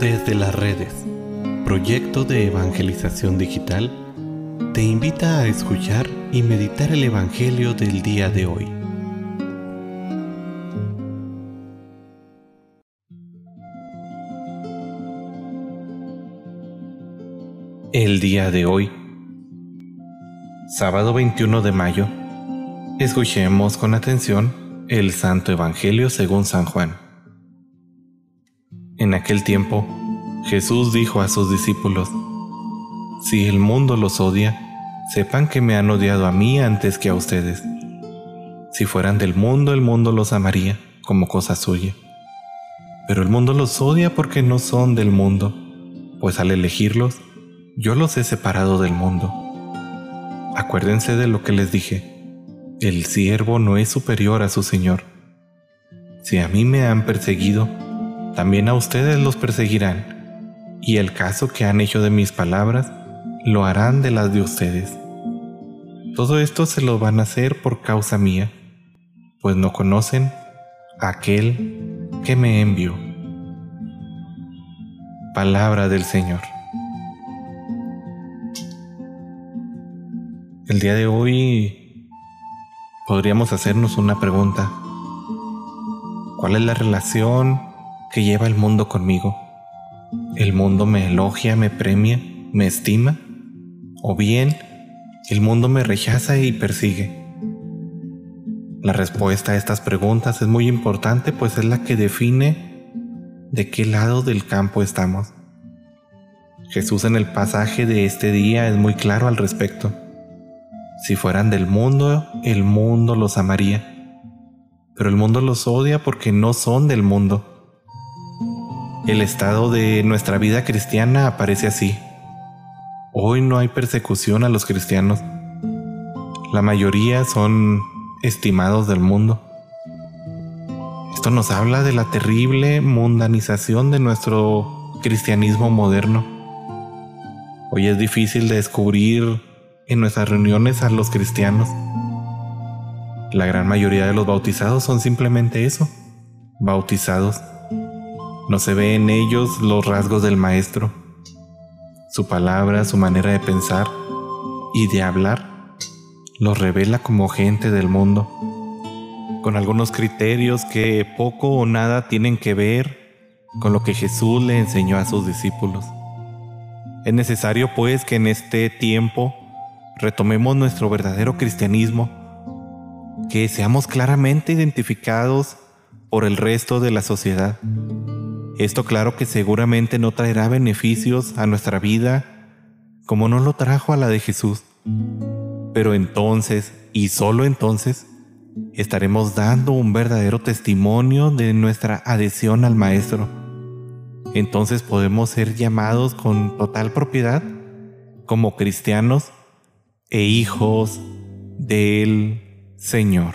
Desde las redes, proyecto de evangelización digital, te invita a escuchar y meditar el Evangelio del día de hoy. El día de hoy, sábado 21 de mayo, escuchemos con atención el Santo Evangelio según San Juan. En aquel tiempo, Jesús dijo a sus discípulos, Si el mundo los odia, sepan que me han odiado a mí antes que a ustedes. Si fueran del mundo, el mundo los amaría como cosa suya. Pero el mundo los odia porque no son del mundo, pues al elegirlos, yo los he separado del mundo. Acuérdense de lo que les dije. El siervo no es superior a su Señor. Si a mí me han perseguido, también a ustedes los perseguirán, y el caso que han hecho de mis palabras lo harán de las de ustedes. Todo esto se lo van a hacer por causa mía, pues no conocen a aquel que me envió. Palabra del Señor. El día de hoy podríamos hacernos una pregunta. ¿Cuál es la relación que lleva el mundo conmigo. El mundo me elogia, me premia, me estima. O bien, el mundo me rechaza y persigue. La respuesta a estas preguntas es muy importante pues es la que define de qué lado del campo estamos. Jesús en el pasaje de este día es muy claro al respecto. Si fueran del mundo, el mundo los amaría. Pero el mundo los odia porque no son del mundo el estado de nuestra vida cristiana aparece así. Hoy no hay persecución a los cristianos. La mayoría son estimados del mundo. Esto nos habla de la terrible mundanización de nuestro cristianismo moderno. Hoy es difícil descubrir en nuestras reuniones a los cristianos. La gran mayoría de los bautizados son simplemente eso, bautizados. No se ve en ellos los rasgos del Maestro. Su palabra, su manera de pensar y de hablar los revela como gente del mundo, con algunos criterios que poco o nada tienen que ver con lo que Jesús le enseñó a sus discípulos. Es necesario pues que en este tiempo retomemos nuestro verdadero cristianismo, que seamos claramente identificados por el resto de la sociedad esto claro que seguramente no traerá beneficios a nuestra vida como no lo trajo a la de Jesús. Pero entonces, y solo entonces, estaremos dando un verdadero testimonio de nuestra adhesión al Maestro. Entonces podemos ser llamados con total propiedad como cristianos e hijos del Señor.